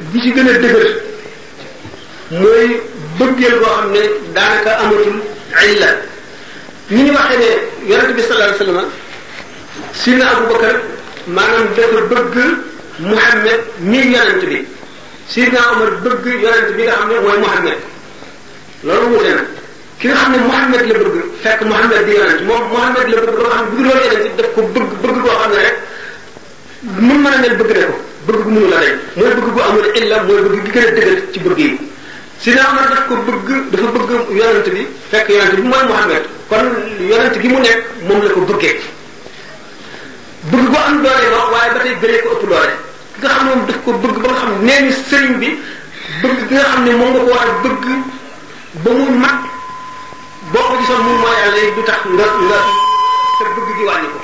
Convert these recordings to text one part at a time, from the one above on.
bi ci gën a dëgër mooy bëggeel boo xam ne daanaka amatul illa ni ñu waxee ne yonent bi sallallahu alayhi wasallam sidna Abu Bakar maanaam dafa bëgg Muhammad mi yonent bi sidna Omar bëgg yonent bi nga xam ne mooy Muhammad loolu wute na ki nga xam ne Muhammad la bëgg fekk Muhammad di yonent moom Muhammad la bëgg ba nga xam ne bu dul yonent daf ko bëgg bëgg koo xam ne rek nu mën a mel bëgg na ko bëgg bu mënu la rey mooy bëgg bu amul illa mooy bëgg gi gën a dëgër ci bëgg yi si naa man daf ko bëgg dafa bëgg yonent bi fekk yonent bi mooy Muhammad kon yonent gi mu nekk moom la ko bëggee bëgg ko am doole wax waaye ba tey gënee ko ëpp doole ki nga xam ne moom daf ko bëgg ba nga xam ne nee ni sëriñ bi bëgg ki nga xam ne moom nga ko war a bëgg ba mu mag boo ko gisoon moom mooy yàlla du tax nga nga sa bëgg gi wàññi ko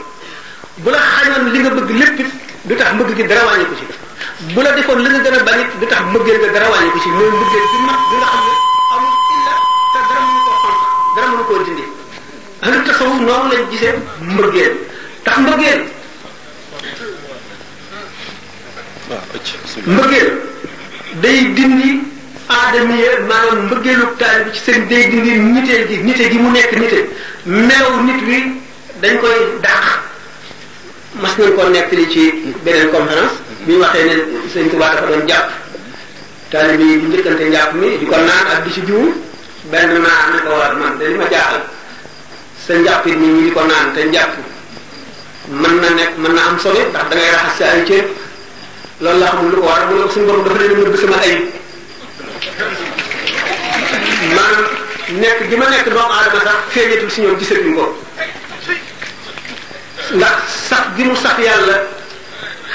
bu la xañoon li nga bëgg lépp it du tax mbëgg gi dara wàññi ko ci bu la defoon li nga gën a bañ it du tax mbëggeel nga dara wàññi ko ci mooy mbëggeel bi mag bi nga xam ne amul illa te dara mënu koo xonq dara mënu koo dindi ahlu tasawuf noonu lañ gisee mbëggeel tax mbëggeel mbëggeel day dindi aadamiya maanaam mbëggeelu taal bi ci seen day dindi niteel gi nite gi mu nekk nite melaw nit wi dañ koy dàq mas nañ koo nettali ci beneen conférence bi ñu waxee ne sëñ Tuubaa dafa doon jàpp taalibe yi bu njëkkante njàpp mi di ko naan ak di ci jiwu benn naan ne ko war man de li ma jaaxal sa njàpp it nit ñi di ko naan te njàpp mën na nekk mën na am sobe ndax da ngay raxas sa ay cër loolu la xamul lu ko war mu ne suñu borom dafa leen nëbb sama ayib maanaam nekk bi ma nekk doomu aadama sax feeñatul si ñoom gisatuñ ko ndax sax gi mu sax yàlla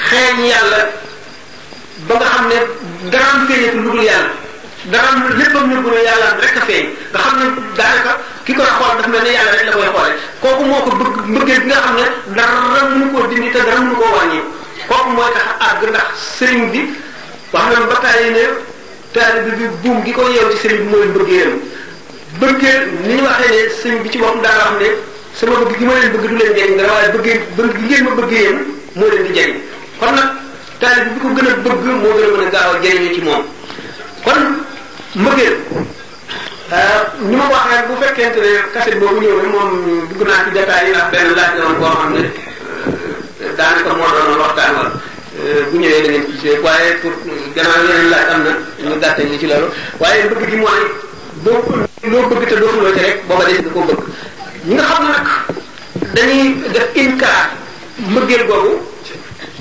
xeeñ yàlla ba nga xam ne daraam feeñatul lu dul yàlla daraam léppam nëbbu na yàlla rek a feeñ nga xam ne daanaka ki koy xool dafa mel ne yàlla rek la koy xoole kooku moo ko bëgg mbëggeel bi nga xam ne dara mënu koo dindi te dara mënu koo wàññi kooku mooy tax àgg ndax sëriñ bi wax na ba tàyyi ne taalibe bi buum gi ko yeew ci sëriñ bi mooy mbëggeelam bëggee ni ñu waxee ne sëñ bi ci boppam daa wax ne sama bëgg gi ma leen bëgg du leen jëriñ dara waaye bëggee bëgg gi ngeen ma bëggee yéen moo leen di jëriñ kon nag taalibe bi ko gën a bëgg moo gën a mën a gaaw a jëriñu ci moom kon mbëggeel ni ma ko waxee rek bu fekkente ne kaset boobu ñëw na moom dugg naa ci détails yi ndax benn laaj la woon boo xam ne daanaka moo doon waxtaan wala bu ñëwee da ngeen ci gisee waaye pour gannaaw yeneen laaj am na ñu gàttal ñu ci loolu waaye bëgg gi mooy boo loo bëgg te dootuloo ci rek booba des nga koo bëgg ñi nga xam ne nag dañuy def inkaar mbëggeel googu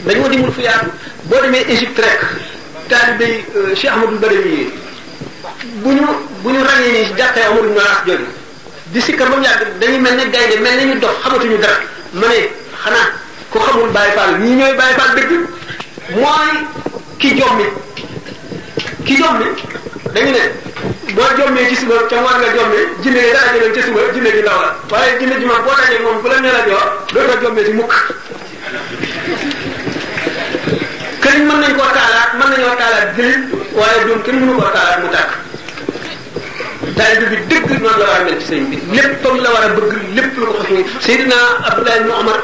dañoo dimul fu yaatu boo demee Égypte rek taalibe Cheikh Ahmadou Badawi bu ñu bu ñu ràññee ni jàkkee Omar ibn As jooju di sikkar ba mu yàgg dañuy mel ne gaynde mel ne ñu dox xamatuñu dara ma ne xanaa ku xamul Baye Fall ñi ñooy Baye Fall dëgg mooy ki jommi ki jommi dañu ne boo jommee ci suba ca war nga jommee jinne yi dara jëloon ca suba jinne ji law la waaye jinne ji moom boo dajee moom bu la nee la joor dootoo jommee ci mukk këriñ mën nañ koo taalaat mën nañoo taalaat jëlit waaye doom kenn mënu koo taalaat mu tàkk daal bi dëgg noonu la war a mel ci sëñ bi lépp la war a bëgg lépp lu ko xas ni Seydina Abdoulaye ibn Omar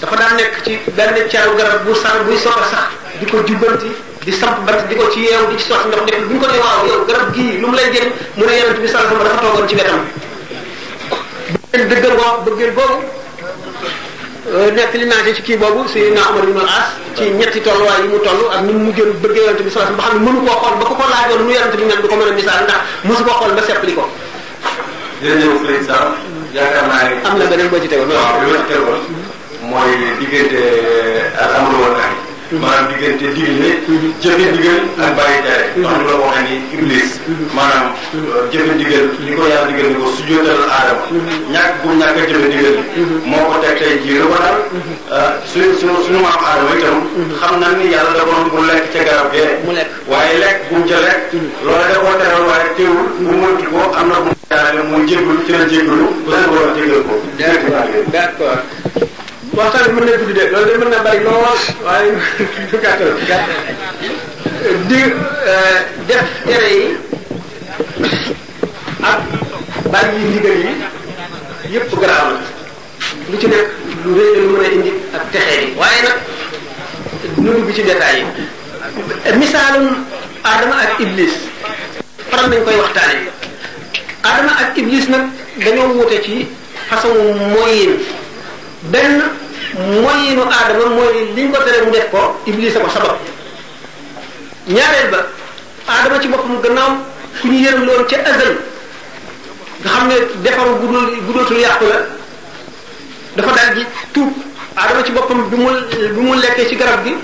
dafa daan nekk ci benn caaru garab bu sax buy soog a sax di ko jubbanti di samp bant di ko ci yeew di ci sotti ndox def bu ñu ko nee waaw yow garab gii lu mu lay jëriñ mu ne yonent bi sallallahu alayhi wasallam dafa toogoon ci wetam bëggeen dëggal boobu bëggeen boobu nekk li naa ci kii boobu si na Omar ibn al-As ci ñetti tolluwaay yi mu toll ak ni mu mujjoon bëgg yonent bi sallallahu alayhi wasallam ba xam ne mënu koo xool ba ko ko laajoon nu yonent bi mel du ko mën a misaal ndax mosu koo xool ba seppli ko jërëjëf Serigne Sam yaakaar naa ne am na beneen boo ci tegoon waaw li ma ci tegoon mooy diggante al amru wal nahy maanaam diggante digle jëfe ndigal ak bàyyi tere ndax du la ko waxee ni iblis maanaam jëfe ndigal li ko yàlla digal ni ko sujjóotal aadama ñàkk bu ñàkk a jëfe ndigal li moo ko teg tey jii lu ko dal suñu suñu suñu maam aadama itam xam na ni yàlla da koon bu lekk ca garab gee mu lekk waaye lekk bu mu ca lekk loolu da koo teral waaye teewul bu moytu ko am na bu mu jaarale muy jéggalu ci la jéggalu ba sa borom jéggal ko d'accord waxtaan bi mën na gudd de loolu de mën na bari lool waaye du gàttal di euh, def tere yi ak bàyyi ndigal yi yëpp garaaw la lu ci nekk lu rëy la lu mën a indi ak texe yi waaye nag nu dugg ci détails yi misaalum Adama ak Iblis faral nañ koy waxtaane Adama ak Iblis nag dañoo wute ci façon moyen benn moyenu aadama mooy liñ ko tere mu def ko iblis a ko sabab ñaareel ba aadama ci boppam gannaaw ku ñu yërëm loon ca azal nga xam ne defaru gudul gudootul yàqu la dafa daal di tuub aadama ci boppam bi mu bi mu lekkee ci garab gi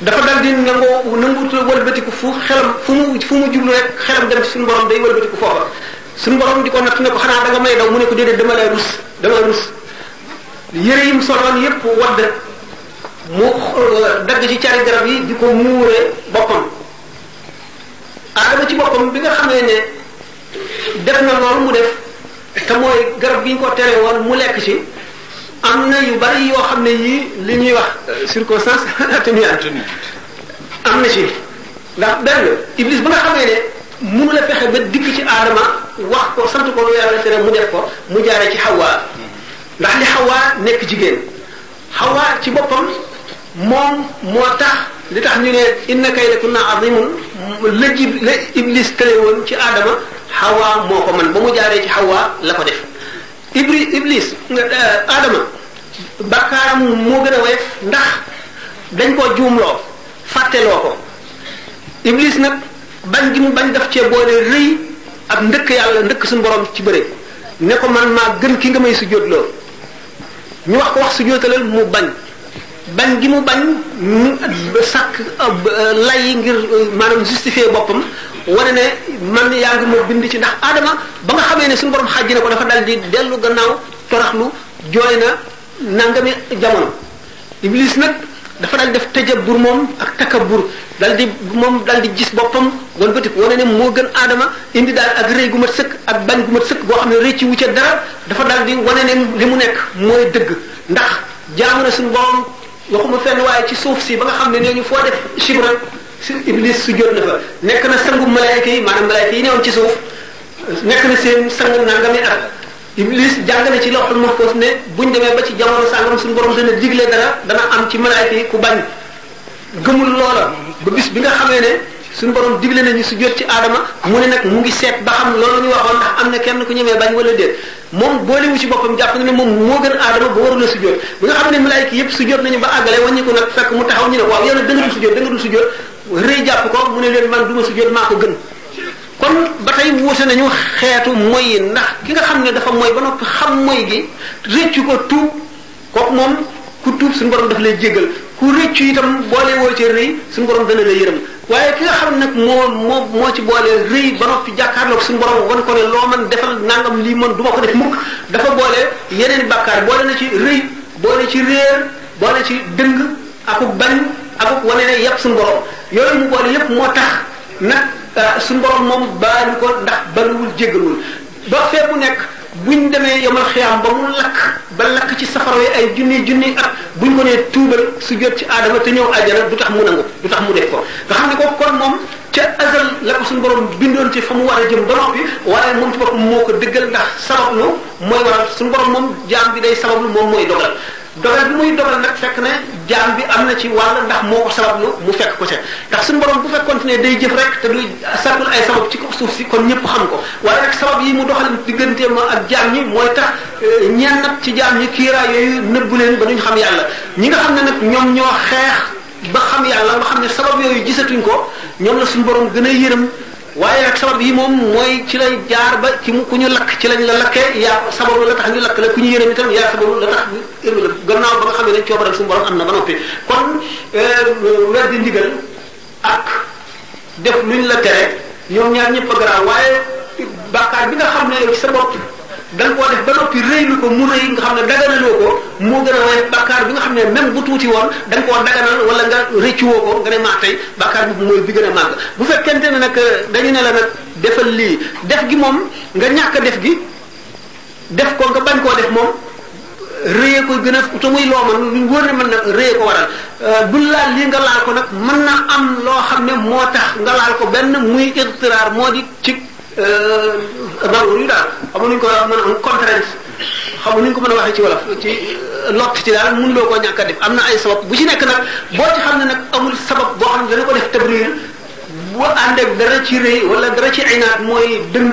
dafa dal di nangoo nanguut wëlbatiku fu xelam fu mu fu mu jublu rek xelam dem suñu borom day wëlbatiku foofa suñu borom di ko natt ne ko xanaa da nga may daw mu ne ko déedéet dama lay rus dama rus yëre yi mu soloon yépp wadd mu dagg ci cari garab yi di ko muuree boppam aadama ci boppam bi nga xamee ne def na loolu mu def te mooy garab gi ñu ko tere woon mu lekk ci am na yu bari yoo xam ne yii li ñuy wax euh, circonstance atténuante am na ci ndax benn iblis ba nga xamee ne mënu la fexe ba digg ci aadama wax ko sant ko lu yàlla tere mu def ko mu jaaree ci xawaa ndax li xawaa nekk jigéen xawaa ci boppam moom moo tax li tax ñu ne inna kaydakunna azimun la jib la iblis tële woon ci aadama xawaa moo ko man ba mu jaaree ci xawaa la ko def ibri iblis nga aadama bakkaaram moo gën a woyof ndax dañ koo juumloo fàtteloo ko iblis nag bañ gi mu bañ daf cee boole rëy ak ndëkk yàlla ndëkk suñu borom ci bëre ne ko man maa gën ki nga may sujjóotloo ñu wax ko wax su jootalal mu bañ bañ gi mu bañ ñu sàkk euh, lay ngir euh, maanaam justifier boppam wane ne man yaa ngi moo bind ci ndax aadama ba nga xamee ne suñu borom xàjji na ko dafa dal di dellu gannaaw toraxlu jooy na nangami jamono iblis nag dafa dal def tajabur moom ak takabur dal di moom dal di gis boppam wal bëtik wane ne moo gën aadama indi daal ak rëy gu mat sëkk ak bañ gu mat sëkk boo xam ne rëy ci wucca dara dafa dal di wane ne li mu nekk mooy dëgg ndax jaamu na suñu borom waxuma fenn waaye ci suuf si ba nga xam ne nee ñu foo def chibra si iblis su jot na fa nekk na sangu malaayka yi maanaam malaayka yi newoon ci suuf nekk na seen sangu nangami at Iblis jàng na ci lawhul mahfuz ne buñ demee ba ci jamono sàngam suñu borom dana digle dara dana am ci malaayka yi ku bañ gëmul loola ba bis bi nga xamee ne suñu borom digle nañu su jot ci aadama mu ne nag mu ngi seet ba xam loolu ñu waxoon ndax am na kenn ku ñemee bañ wala déet moom boolewu ci boppam jàpp na ne moom moo gën aadama ba warula su jot bi nga xam ne malaayka yëpp su jot nañu ba àggale wàññi ko nag fekk mu taxaw ñu ne waaw yow nag da nga dul su jot da nga dul su jot rëy jàpp ko mu ne leen man du ma su jot maa ko gën kon ba tey wuute nañu xeetu moy yi ndax ki nga xam ne dafa moy ba noppi xam moy gi rëccu ko tuub kooku moom ku tuub suñu borom dafa lay jéggal ku rëccu itam boole woo ci rëy suñu borom dana la yërëm waaye ki nga xam nag moo moo moo ci boole rëy ba noppi jàkkaarloog suñu borom wan ko ne loo man defal nangam lii man du ma ko def mukk dafa boole yeneen bàkkaar boole na ci rëy boole ci réer boole ci dëng akuk bañ akuk wane ne yàpp suñu borom yooyu mu boole yépp moo tax nag suñu borom moom baalu ko ndax baluwul jégalul ba fee mu nekk buñ demee yomal xiyaam ba mu lakk ba lakk ci safara yi ay junni junni at buñ ko nee tuubal su jot ci aadama te ñëw àjjana du tax mu nangu du tax mu def ko nga xam ne ko kon moom ca azal la ko suñu borom bindoon ci fa mu war a jëm ba noppi waaye moom ci boppam moo ko dëggal ndax sabablu mooy waral suñu borom moom jaam bi day sabablu moom mooy dogal dogal bi muy dogal nag fekk ne jaam bi am na ci wàll ndax moo ko sabablu mu fekk ko ca ndax suñu borom bu fekkoon ne day jëf rek te du sàkkul ay sabab ci ko suuf si kon ñëpp xam ko waaye nag sabab yi mu doxal diggante ma ak jaam ñi mooy tax ñeen nag ci jaam ñi kiiraa yooyu nëbbu leen ba duñ xam yàlla ñi nga xam ne nag ñoom ñoo xeex ba xam yàlla nga xam ne sabab yooyu gisatuñ ko ñoom la suñu borom gën a yërëm waaye nag sabab yi moom mooy ci lay jaar ba ci mu ku ñu lakk ci lañ la lakkee yaa sababu la tax ñu lakk la ku ñu yërëm itam yaa sababu la tax ñu la gannaaw ba nga xam ne coobaral suñu borom am na ba noppi kon weddi ndigal ak def luñ la tere ñoom ñaar ñëpp a garaaw waaye bàkkaar bi nga xam ne yow ci sa bopp da nga koo def ba noppi rëylu ko mu rëy nga xam ne daganaloo ko moo gën a woyof bàkkaar bi nga xam ne même bu tuuti woon da nga koo daganal wala nga rëccuwoo ko nga ne maa tey bàkkaar bi mooy bi gën a màgg bu fekkente ne nag dañu ne la nag defal lii def gi moom nga ñàkk def gi def ko nga bañ koo def moom rëyee ko gën a te muy loo man lu wóor ne mën na rëyee ko waral bu laal lii nga laal ko nag mën na am loo xam ne moo tax nga laal ko benn muy irtiraar moo di ci rangul yu daal xamu nuñ ko mën a contrainte xamu nuñ ko mën a waxee ci wolof ci lott ci daal mun loo koo ñàkk a def am na ay sabab bu ci nekk nag boo ci xam ne nag amul sabab boo xam ne dana ko def tabriir bu ànd ak dara ci rëy wala dara ci inaat mooy dëng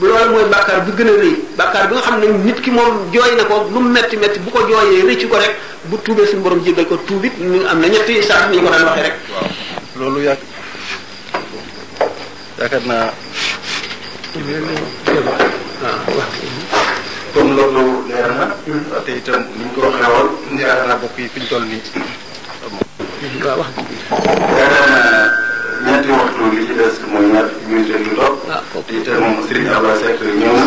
loolu mooy bàkkaar bi gën a rëy bàkkaar bi nga xam ne nit ki moom jooy na ko lu mu metti metti bu ko jooyee rëcc ko rek bu tuubee suñu borom jéggal ko tuubit ñu am na ñetti sax ñu ko daan waxee rek loolu yàgg yaakaar naa comme loolu leer na te itam ni ñu ko waxee woon yaakaar naa bokk yi fi ñu toll nii waaw wax yaakaar naa ñeenti waxtu li ci des mooy ñaar minute lu topp te itam Serigne Abba Seck ñëw na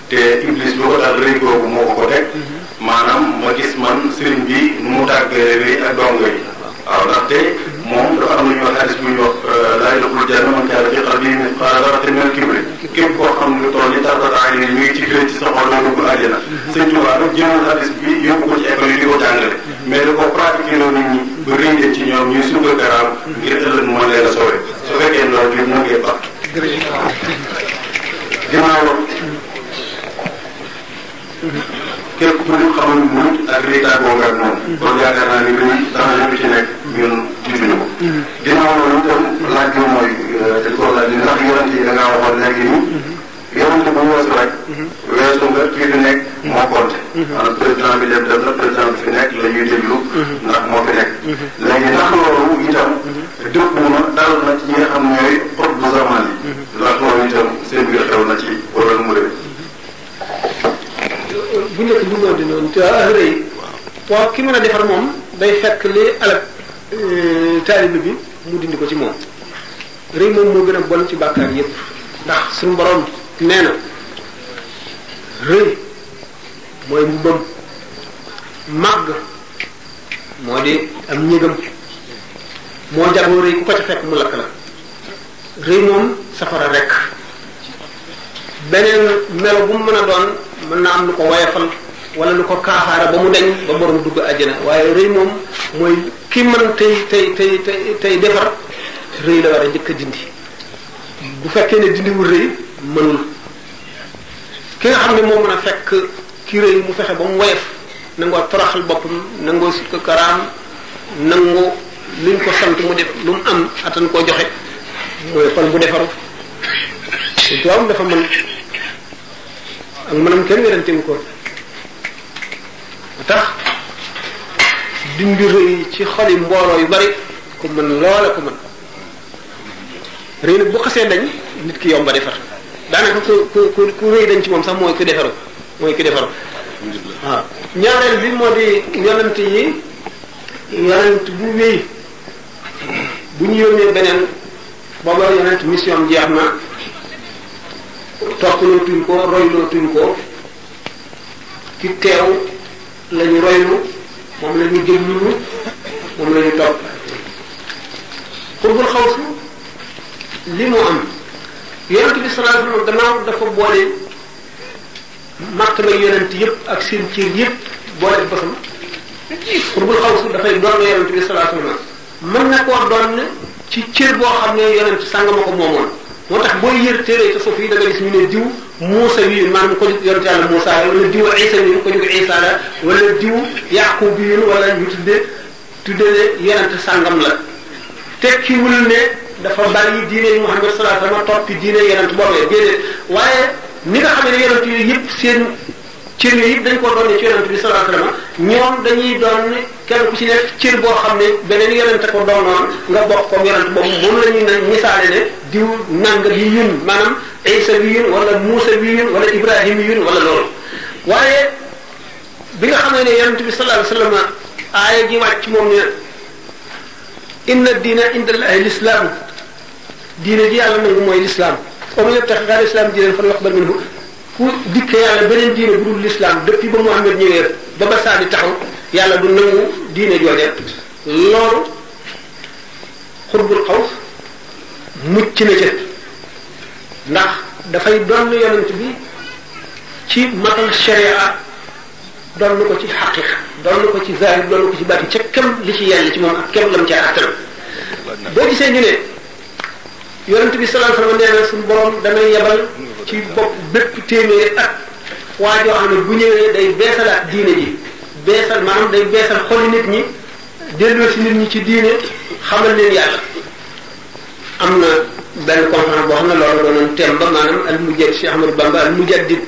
te iblis lu ko dal rëy googu moo ko ko teg maanaam ma gis man sëriñ bi nu mu tàggee rëy ak dongo yi waaw ndaxte moom dafa am lu ñuy wax hadis bu ñuy wax euh, laa yadxulul janna man kaana fii qalbihi mithqaala darratin minal kibri képp koo xam lu toll ni tarfata ayni mi ngi ci kër ci sa xol doo dugg àjjana sëñ Tuubaa nag jëloon hadis bi yóbbu ko ci école yi di ko jàngale mais da ko pratiqué loo nit ñi ba rëy leen ci ñoom ñuy suukar garaam ngir ëllëg mu mën leen a sowe su fekkee loolu bi mu ngee baax gannaaw loolu képp ku ñu xamal muñ ak lii tàggoo nga ak moom kon yaakaar naa ni luy danger bi ci nekk ñun jiituñu ko ginnaaw loolu itam laaj bi mooy euh, dañ ko laaj ni ndax yonent yi da ngaa waxoon léegi ni yonent bu weesu rek weesu nga kii fi nekk moo compté maanaam président bi dem dem na président bi fi nekk la ñuy déglu ndax moo fi nekk léegi ndax loolu itam dëpp na dal na ci ñi nga xam ñooy xot bu zaman yi ndax moom itam seen mbir xew na ci wala nu mu demee. bu njëkk bu góor di noonu te ahra yi waaw ki mën a defar moom day fekk li alal euh, taalibe bi mu dindi ko ci moom rëy moom moo gën a bon ci bàkkaar yépp ndax suñu borom nee na rëy mooy mbubbam màgg moo di am ñëgam moo jagoo rëy ku ko ca fekk mu lakk la rëy moom safara rek beneen melo bu mu mën a doon mën na am lu ko woyofal wala lu ko kaafaara ba mu deñ ba borom dugg àjjana waaye rëy moom mooy ki mën tey tey tey tey tey defar rëy la war a njëkk a dindi bu fekkee ne dindiwul rëy mënul ki nga xam ne moo mën a fekk ki rëy mu fexe ba mu woyof nangoo toroxal boppam nangoo sut ko karaam nangu luñ ko sant mu def lu mu am attan koo joxe mooy xol bu defaru su doom dafa mën ak mënam kenn werante wu ko tax dindi rëy ci xoli mbooloo yu bari ku mën loola ku mën rëy nag bu xasee dañ nit ki yomba defar daanaka ku ku ku ku rëy dañ ci moom sax mooy ku defaru mooy ku defaru waaw ñaareel bi moo di yonent yi yonent bu wéy bu ñu yónnee beneen booba yonent mission jeex na toppalootuñ ko roylootuñ ko ki teew la ñu roylu moom la ñu jëm ñu moom la ñu topp xutbul xaw su li mu am yonent bi sallallahu alayhi wasallam gannaaw dafa boole martaba yonent yëpp ak seen cër yëpp boole basam xutbul xaw su dafay doon yonent bi sallallahu alayhi wasallam mën na koo doon ci cër boo xam ne yonent sànga ma ko moomoon moo tax booy yër téere tasawuf yi da nga gis ñu ne diw Muusa wi maanaam ko jóg yonent yàlla Muusa wala diw Isa wi ko jóg Isa la wala diw Yaqub wi wala ñu tudde tudde ne yonent sàngam la tekkiwul ne dafa bari diine yi Muhammad sallallahu alayhi wasallam toppi diine yonent boobee déedéet waaye ni nga xam ne yonent yooyu yëpp seen cër yooyu yëpp dañ koo doon ci yonent bi sallallahu alayhi wasallam ñoom dañuy doon kenn ku ci nekk cër boo xam ne beneen yonent ko doon noon nga bokk comme yonent boobu moom la ñuy naan misaale ne diw nanga bi yun maanaam Isa bi yun wala Musa bi yun wala Ibrahim yun wala loolu waaye bi nga xamee ne yonent bi sallallahu alayhi wasallam aaya ji wàcc moom ne inna diina inda allahi lislaam diine ji yàlla nangu mooy lislaam wa man yabtaxi xayra lislaam diinan falan yuqbal minhu ku dikke yàlla beneen diine bu dul l'islam depuis ba Muhammad ñëwee ba ba saa di taxaw yàlla du nangu diine jooja loolu xutbul xaws mucc na ca ndax dafay doon yonent bi ci matal sharia doon ko ci xaqiqa doon ko ci zahir doon ko ci baatin ca kem li ci yàlla ci moom ak kem lam ca attan boo gisee ñu ne yonent bi sallallahu alayhi wasallam nee na suñu borom dana yebal ci bopp bépp téeméeri at waa joo xam ne bu ñëwee day beesalaat diine ji beesal maanaam day beesal xoli nit ñi delloo si nit ñi ci diine xamal leen yàlla am na benn conférence boo xam ne loolu doonoon thème ba maanaam al mujaddid Cheikh Ahmadou Bamba al mujaddid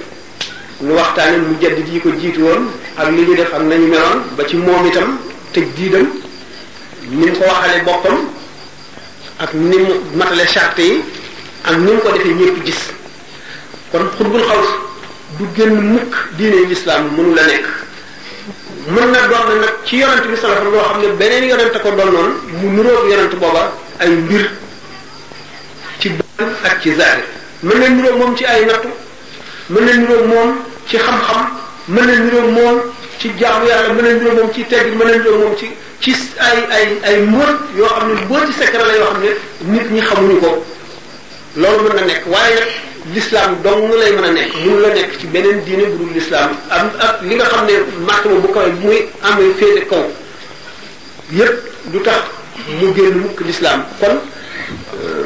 lu waxtaane mujaddid yi ko jiitu woon ak li ñu def ak nañu meloon ba ci moom itam tëj diidam ni mu ko waxale boppam ak ni mu matale charte yi ak ni mu ko defee ñëpp gis kon xutbul xaws du génn mukk diine lislaam mënu la nekk mën na doon nag ci yonent bi sallallahu alayhi wasallam loo xam ne beneen yonent ko doonoon mu nuróog yonent booba ay mbir ci baatin ak ci zahir mën na nuróog moom ci ay nattu mën na nuróog moom ci xam-xam mën na nuróog moom ci jaamu yàlla mën na nuróog moom ci tegg mën na nuróog moom ci ci ay ay ay mbóot yoo xam ne mbóoti secret la yoo xam ne nit ñi xamuñu ko loolu mën na nekk waaye nag l'islam dong lay mën a nekk mënu la nekk ci beneen diine bu dul l'islam am ak li nga xam ne màkk ma bu kawe bu muy amee féete kaw yépp du tax mu génn mukk l'islam kon euh,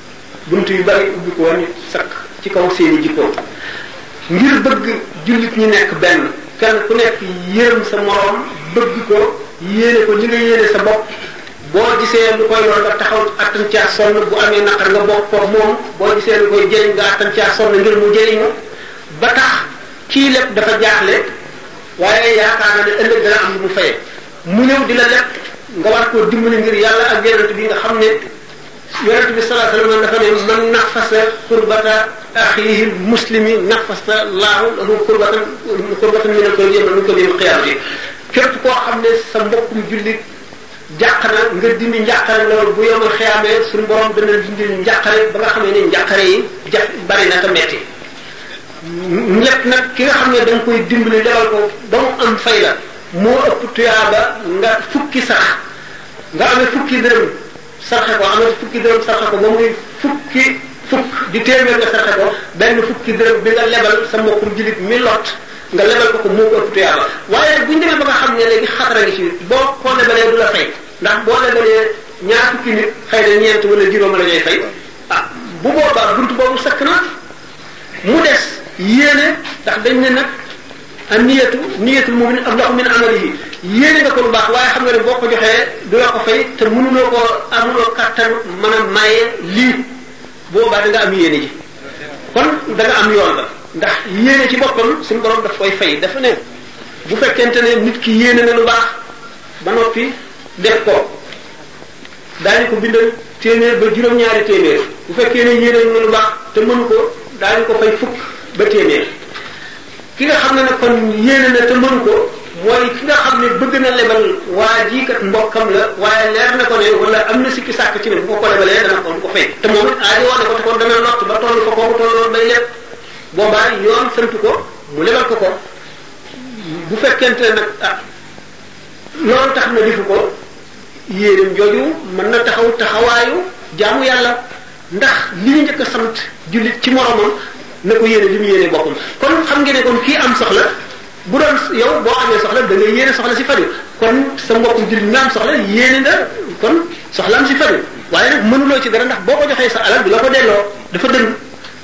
bunt yu bari ubbi ko woon sakk ci kaw seeni jikko ngir bëgg jullit ñi nekk benn kenn ku nekk yërëm sa moroom bëgg ko yéene ko li nga yéene sa bopp boo gisee lu koy lool nga taxaw attan caa sonn bu amee naqar nga bokk ko moom boo gisee lu koy jëriñ nga attan caa sonn ngir mu jëriñu ba tax kii lépp dafa jaaxle waaye yaakaar na ne ëllëg dana am lu mu fayee mu ñëw di la lépp nga war koo dimbali ngir yàlla ak yonent bi nga xam ne yonent bi sallallahu alayhi wa sallam dafa ne man nafasa kurbata axiihi muslimi nafasa laahu lahu kurbatan kurbatan min al-kurbi yawma al-kurbi yawma al-qiyaamati képp koo xam ne sa mbokkum jullit jàq na nga dindi njàqare loolu bu yawmal qiyaamee suñu borom dana dindi njàqare ba nga xam ne njàqare yi ja bari na te metti ñett nag ki nga xam ne da nga koy dimbali lebal ko ba mu am fay la moo ëpp tuyaaba nga fukki sax nga amee fukki dërëm sarxe ko amal fukki dërëm sarxe ko ba muy fukki fukk di téeméer nga sarxe ko benn fukki dërëm bi nga lebal sa mbokkum jullit mi lot nga lebal ko ko moo ko ëpp tuyaaba waaye bu ñu demee ba nga xam ne léegi xatara ngi ci boo ko lebalee du la fay ndax boo lebalee ñaar fukki nit xëy na ñeent wala juróom la ñuy fay ah bu boobaa buntu boobu sakk na mu des yéene ndax dañ ne nag an niyatu niyatul mu'min ablahu min amalihi yéene nga ko lu baax waaye xam nga ne boo ko joxee du la ko fay te mënuloo ko amuloo kattan mën a maye lii boobaa da nga am yéene ji kon da nga am yoon la ndax yéene ci boppam suñu borom daf koy fay dafa ne bu fekkente ne nit ki yéene na lu baax ba noppi def ko daañu ko bindal téeméer ba juróom-ñaari téeméer bu fekkee ne yéene na lu baax te mënu ko daañu ko fay fukk ba téeméer ki nga xam ne nag kon yéene na te mënu ko mooy ki nga xam ne bëgg na lebal waa ji kat mbokkam la waaye leer na ko ne wala am na sikki sàkk ci ne bu ko ko lebalee dana ko ko fay te moom it aajo woon na ko te kon dana lott ba toll fa kooku tolloon bay leb boobaa yoon sant ko mu lebal ko ko bu fekkente ne nag ah loolu tax na defu ko yéeneem jooju mën na taxaw taxawaayu jaamu yàlla ndax li ñu njëkk a sant jullit ci moromam na ko yéene li mu yéene boppam kon xam ngeen ne kon kii am soxla bu doon yow boo amee soxla da ngay yéene soxla si faju kon sa mbokku jullit nga am soxla yéene nga kon soxlaam si faju waaye nag mënuloo ci dara ndax boo ko joxee sa alal du la ko delloo dafa dëng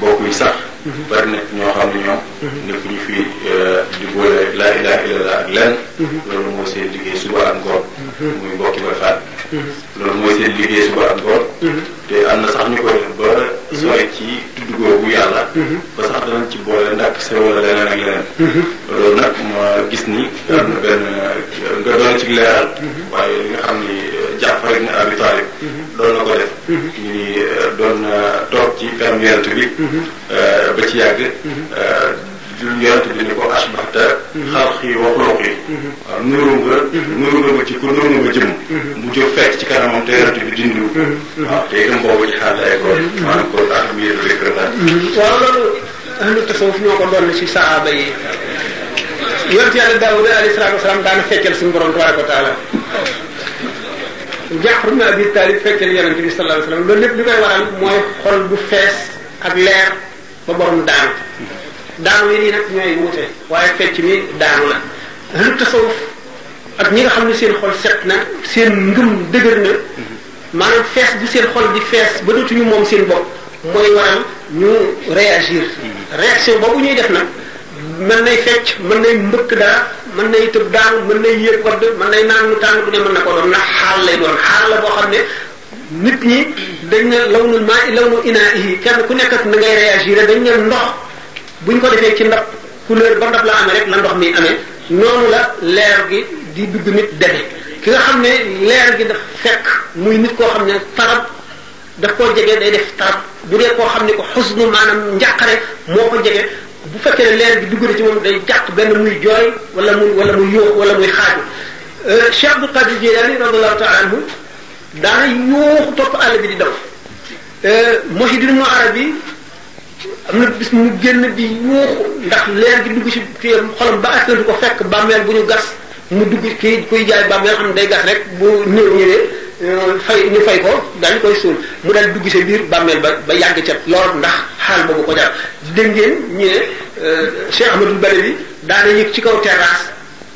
bokk yi sax bari na ñoo xam ne ñoom nekk ñu fi euh, di boole laa ilaaha illallah ak lenn loolu mooy seen liggéey suba ak ngoon muy mbokki ba faat loolu mooy seen liggéey suba ak ngoon te am na sax ñu koy def ba sore ci tudd googu yàlla ba sax danañ ci boole ndàkk sa wala leneen ak leneen loolu nag ma gis ni am na benn nga doon ci leeral waaye li nga xam ni jàpp rek na Abi Talib doon na ko def ñu ni doon na toog ci kanam yonent bi ba ci yàgg yonent bi ni ko asbahta xalqi wa xuluqi waaw nuru nga nuru nga ma ci ku nuru nga ma jëm mu jóg fekk ci kanamam te yonent bi dindiwu waaw te itam boobu ci xaal lay ko maanaam kon ahmiyatu zikr la waaw loolu ahlu tasawuf ñoo ko doon ci saaba yi yonent yàlla Daawuda alayhi salaatu wasalaam daana feccal suñu borom tabaraka wa taala Jaafar ibn Abi Taalib feccal yonent bi sallallahu alayhi wasallam loolu lépp li koy waral mooy xol bu fees ak leer ba borom daanu daanu yi nii nag ñooy wute waaye fecc mi daanu la ahlu tasawuf ak ñi nga xam ne seen xol set na seen ngëm dëgër na maanaam fees bu seen xol di fees ba dootuñu moom seen bopp mooy waral ñu réagir réaction boobu ñuy def nag mën nay fecc mën nay mbëkk dara mën nay tëb daanu mën nay yéeg wadd mën nay naan lu tàng bu ne mën na ko doon ndax xaal lay doon xaal la boo xam ne nit ñi dañ ne law nu maa law nu inaa yi kenn ku nekk ak na ngay réagir dañ ne ndox buñ ko defee ci ndab couleur ba ndab la amee rek na ndox mi amee noonu la leer gi di dugg nit defe ki nga xam ne leer gi daf fekk muy nit koo xam ne tarab daf koo jege day def tarab bu dee koo xam ne ko xusnu maanaam njàqare moo ko jege bu fekkee ne leer gi dugg na ci moom day jàq benn muy jooy wala muy wala muy yóox wala muy xaaju euh, Cheikh Abdul Qadir Jilani radiyallahu ta'ala anhu daana yóoxu topp àll bi di daw euh, Muhyiddin Ibn Arabi am na bis mu génn di yuuxu ndax leer gi dugg ci téeram xolam ba askan ko fekk bàmmeel bu ñu gas mu dugg kii kuy jaay bàmmeel xam ne day gas rek bu néew ñëwee euh, fay ñu fay ko daal di koy suul mu daal dugg ci biir bàmmeel ba ba yàgg ca lor ndax xaal boobu ko jar dégg ngeen ñu ne euh, Cheikh Ahmadou Badawi daana yëg ci kaw terrasse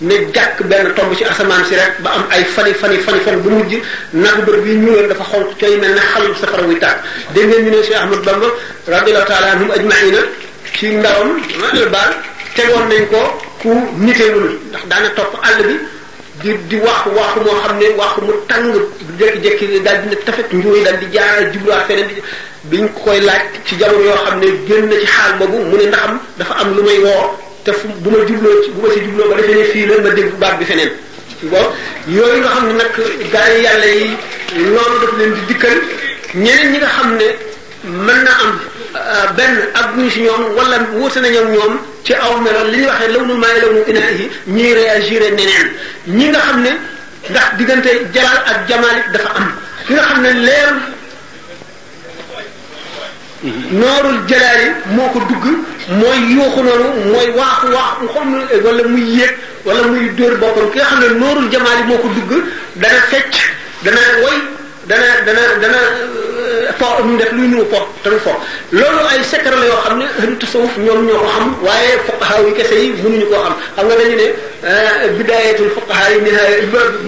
ne jàkk benn tomb ci asamaan si rek ba am ay fani fani fani fan bu mujj nagu bët bi ñuuloon dafa xonq coy mel ne xalu safara wuy tàkk dégg ngeen ñu ne Cheikh Ahmad Bamba radiyallahu taala anhum ajmaina ci ndawam al baal tegoon nañ ko ku niteelul ndax daana topp àll bi di di waaxu waaxu moo xam ne waaxu mu tàng jékki-jékki daal dina tafet njuuy daal di jaar jubluwaat feneen di biñ koy laaj ci jamono yoo xam ne génn na ci xaal boobu mu ne ndax am dafa am lu may woo te fu bu ma jubloo ci bu ma si jubloo ba defee ne fii la ma dégg baat bi feneen bon yooyu nga xam ne nag gaa yi yàlla yi loolu daf leen di dikkal ñeneen ñi nga xam ne mën na am euh, benn àgguñu si ñoom wala wuute na ñoom ñoom ci aw melo li ñuy waxee law nu maay law nu inaahi ñuy réagir neneen ñi nga xam ne ndax diggante jalaal ak jamaal it dafa am ki nga xam ne leer noorul jalaali moo ko dugg mooy yuuxu noonu mooy waaxu waaxu xam wala muy yéeg wala muy dóor boppam ki nga xam ne noorul jamaali moo ko dugg dana fecc dana woy dana dana dana euh, fo mu def luy nuru fo te du fo loolu ay secret la yoo xam ne ahlu tasawuf ñoom ñoo ko xam waaye fuqaha yi kese yi mënuñu koo xam xam nga dañu ne euh, bidaayatul fuqaha yi nihaaya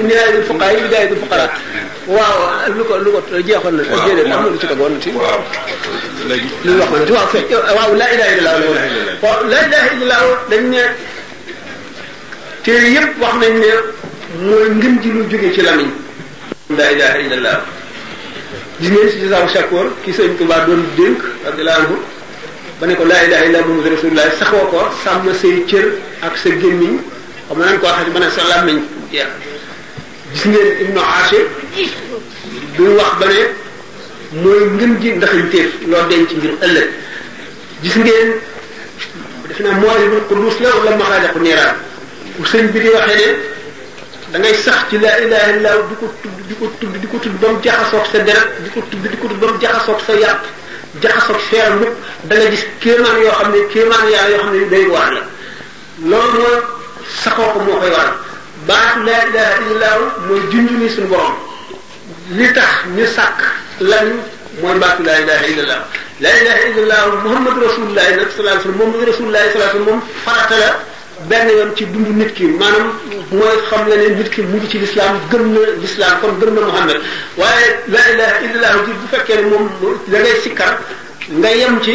nihaayatul fuqaha yi bidaayatul fuqara waaw lu ko lu ko jeexoon na. waaw déedéet am na lu ci tegoon na ci. waaw léegi. lu ñu waxoon na ci waaw fekk waaw laa ilaaha illallaah la woon. waaw laa ilaaha illallaah dañ ne téere yëpp wax nañ ne mooy ngën ji lu jóge ci lamiñ. laa ilaaha illallaah gis ngeen si Jazaa'u Shakuur ki Sëriñ Tuubaa doon dénk radiyallaahu anhu ba ne ko laa ilaaha illallaah Muhammadu Rasulullaah saxoo ko sàmm say cër ak sa gémmiñ xam nga nañ ko waxee ba ne sa làmmiñ jeex. gis ngeen ibnu Aasir bi mu wax ba ne mooy ngën ji ndaxañteef loo denc ngir ëllëg gis ngeen def naa mooy bu qudus la wala maxaaliqu niiraan bu sëñ bi di waxee ne da ngay sax ci laa ilaha illa di ko tudd di ko tudd di ko tudd ba mu jaxasoog sa deret di ko tudd di ko tudd ba mu jaxasoog sa yàpp jaxasoog seeram lépp da nga gis kéemaan yoo xam ne kéemaan yaa yoo xam ne day waar la loolu mooy saxoo ko moo koy waral baatu laa ilaha illallah mooy junj ni suñu borom li tax ñu sàkk lan mooy baatu laa ilaha illallah laa ilaha illallah muhammadu rasulullah nag sallallahu alayhi wasallam moom nag rasulullah sallallahu alayhi wasallam moom farata la benn yoon ci dundu nit ki maanaam mooy xam la ne nit ki mu ngi ci lislaam gëm na lislaam kon gëm na muhammad waaye laa ilaha illallah ji bu fekkee ne moom da ngay sikkar nga yem ci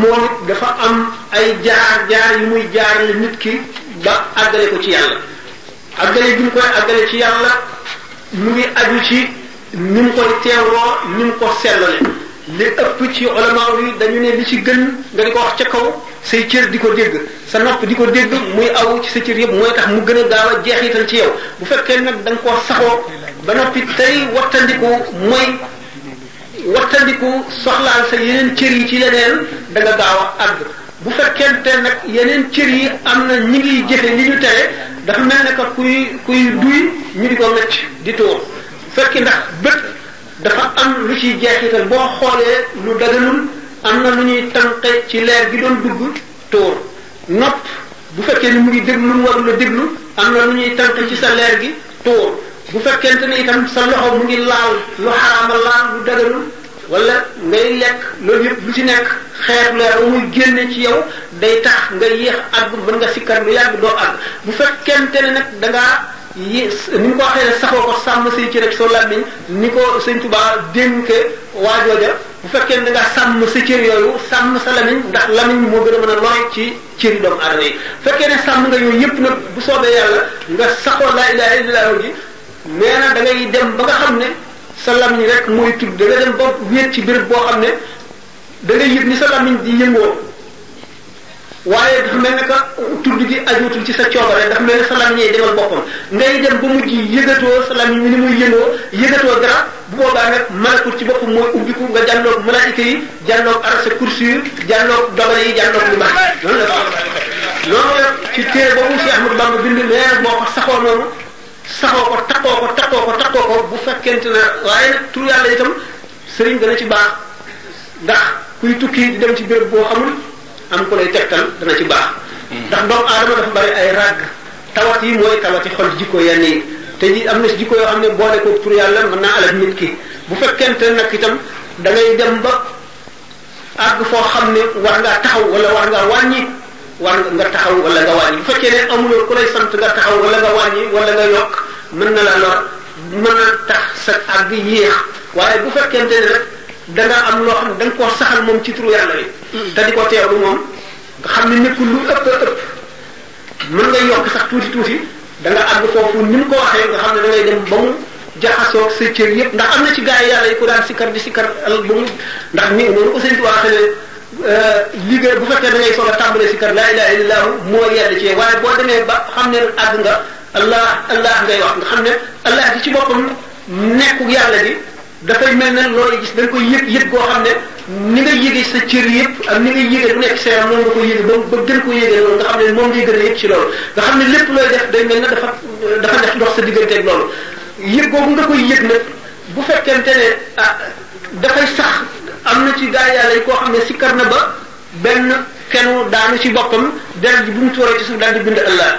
moom it dafa am ay jaar jaar yu muy jaarale nit ki ba àggale ko ci yàlla àggale bi mu koy àggale ci yàlla mu ngi aju ci ni mu koy teewloo ni mu ko sellale li ëpp ci ulama yi dañu ne li ci gën nga di ko wax ca kaw say cër di ko dégg sa nopp di ko dégg muy aw ci sa cër yëpp mooy tax mu gën a gaaw a jeexital ci yow bu fekkee nag da nga koo saxoo ba noppi tey wattandiku mooy wattandiku soxlaal sa yeneen cër yi ci leneen da nga gaaw a àgg bu fekkente nag yeneen cër yi am na ñi ngi jëfe li ñu tere dafa mel ne que kuy kuy duy ñu di ko ngacc di tuur fekki ndax bët dafa am lu ciy jeexital boo xoolee lu daganul am na lu ñuy tànqe ci leer gi doon dugg tóor nopp bu fekkee ni mu ngi déglu lu mu warul a déglu am na lu ñuy tànk ci sa leer gi tóor bu fekkente ne itam sa loxo mu ngi laal lu xaraama laal lu daganul wala ngay lekk loolu yëpp lu ci nekk xeetu leer ba muy génne ci yow day tax nga yéex àgg mën nga sikkar lu yàgg doo àgg bu fekkente ne nag da ngaa yi ni mu ko waxee ne saxoo ko sàmm say ci rek soo làmmiñ ni ko sëñ Tuubaa dénke waajooja bu fekkee ne da nga sàmm sa cër yooyu sàmm sa lamiñ ndax lamiñ moo gën a mën a lore ci cëri doomu aadama yi fekkee ne sàmm nga yooyu yëpp nag bu soobee yàlla nga saxoo laa ilaha illallah ji nee na da ngay dem ba nga xam ne sa lamiñ rek mooy tudd da nga dem ba wéet ci béréb boo xam ne da ngay yëg ni sa lamiñ di yëngoo waaye dafa mel ne que tudd gi ajuutul ci sa coobare dafa mel ne sa lam ñee demal boppam ngay dem ba mujj yëgatoo sa lam ñi ni muy yëngoo yëgatoo dara bu boobaa nag malakut ci boppam mooy ubbiku nga jàlloog malaayika yi jàlloog arasa kursi yi jàlloog dogal yi jàlloog lu baax loolu la loolu la ci téere boobu Cheikh Ahmadou Bamba bind mais boo ko saxoo noonu saxoo ko takkoo ko takkoo ko takkoo ko bu fekkente ne waaye nag tur yàlla itam sëriñ dana ci baax ndax kuy tukki di dem ci béréb boo xamul am ku lay tegtal dana ci baax ndax doomu aadama dafa bari ay ràgg tawat yi mooy tawati xol jikko yenn yi te ñi am na si jikko yoo xam ne boole ko tur yàlla mën naa alal nit ki bu fekkente nag itam da ngay dem ba àgg foo xam ne war ngaa taxaw wala war ngaa wàññi war nga taxaw wala nga wàññi bu fekkee ne amuloo ku lay sant nga taxaw wala nga wàññi wala nga yokk mën na la lor mën na tax sa àgg yéex waaye bu fekkente ne rek da nga am loo xam ne da nga koo saxal moom ci turu yàlla bi te di ko teewlu moom nga xam ne nekkul lu ëpp ëpp mën nga yokk sax tuuti tuuti da nga àgg foofu ni mu ko waxee nga xam ne da ngay dem ba mu jaxasoo sa cër yëpp ndax am na ci gaa yi yàlla yi ko daan sikkar di sikkar al ba mu ndax ni noonu ko sëñ Tuubaa xële euh, liggéey bu fekkee da ngay soog a tàmbalee sikkar laa ilaha illallah moo yedd ci waaye boo demee ba xam ne àgg nga allah allah ngay wax nga xam ne allah di ci boppam nekku yàlla di dafay mel ne looy gis da nga koy yëg yëg goo xam ne ni nga yëgee sa cër yëpp ak ni nga yëgee lu nekk sa yaram noonu nga koy yëgee ba ba gën ko yëgee loolu nga xam ne moom ngay gën a yëg ci loolu nga xam ne lépp looy def day mel ne dafa dafa def dox sa digganteeg loolu yëg googu nga koy yëg nag bu fekkente ne ah dafay sax am na ci gaa yàlla yi koo xam ne si kar na ba benn kenu daanu ci boppam dara ji bu mu tuuree ci suuf daal di bind Allah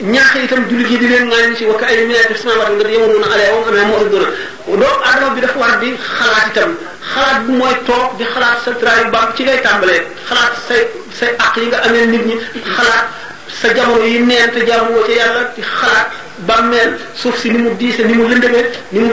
ñaax itam jullit yi di leen ŋaañ ci wakka ay miyaati samaawaati nga yamuruna alayha wa anha mu'riduna doomu adama bi dafa war di xalaat itam xalaat bu mooy toog di xalaat sa trayu baam ci ngay tàmbalee xalaat say say àq yi nga amee nit ñi xalaat sa jamono yi neen te jaamu woo ca yàlla di xalaat bàmmeel suuf si ni mu diise ni mu lëndëmee ni mu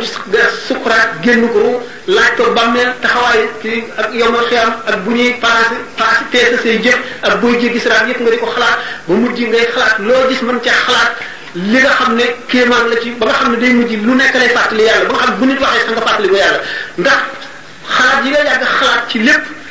sukuraat génn ko laaj ko bàmmeel taxawaay ci ak yomal xiyam ak bu ñuy passé passé peese say jëf ak booy jéggi siraat yëpp nga di ko xalaat ba mujj ngay xalaat loo gis mën ca xalaat li nga xam ne kéemaan la ci ba nga xam ne day mujj lu nekk lay fàttali yàlla ba nga xam bu nit waxee sax nga fàttali ko yàlla ndax xalaat yi nga yàgg xalaat ci lépp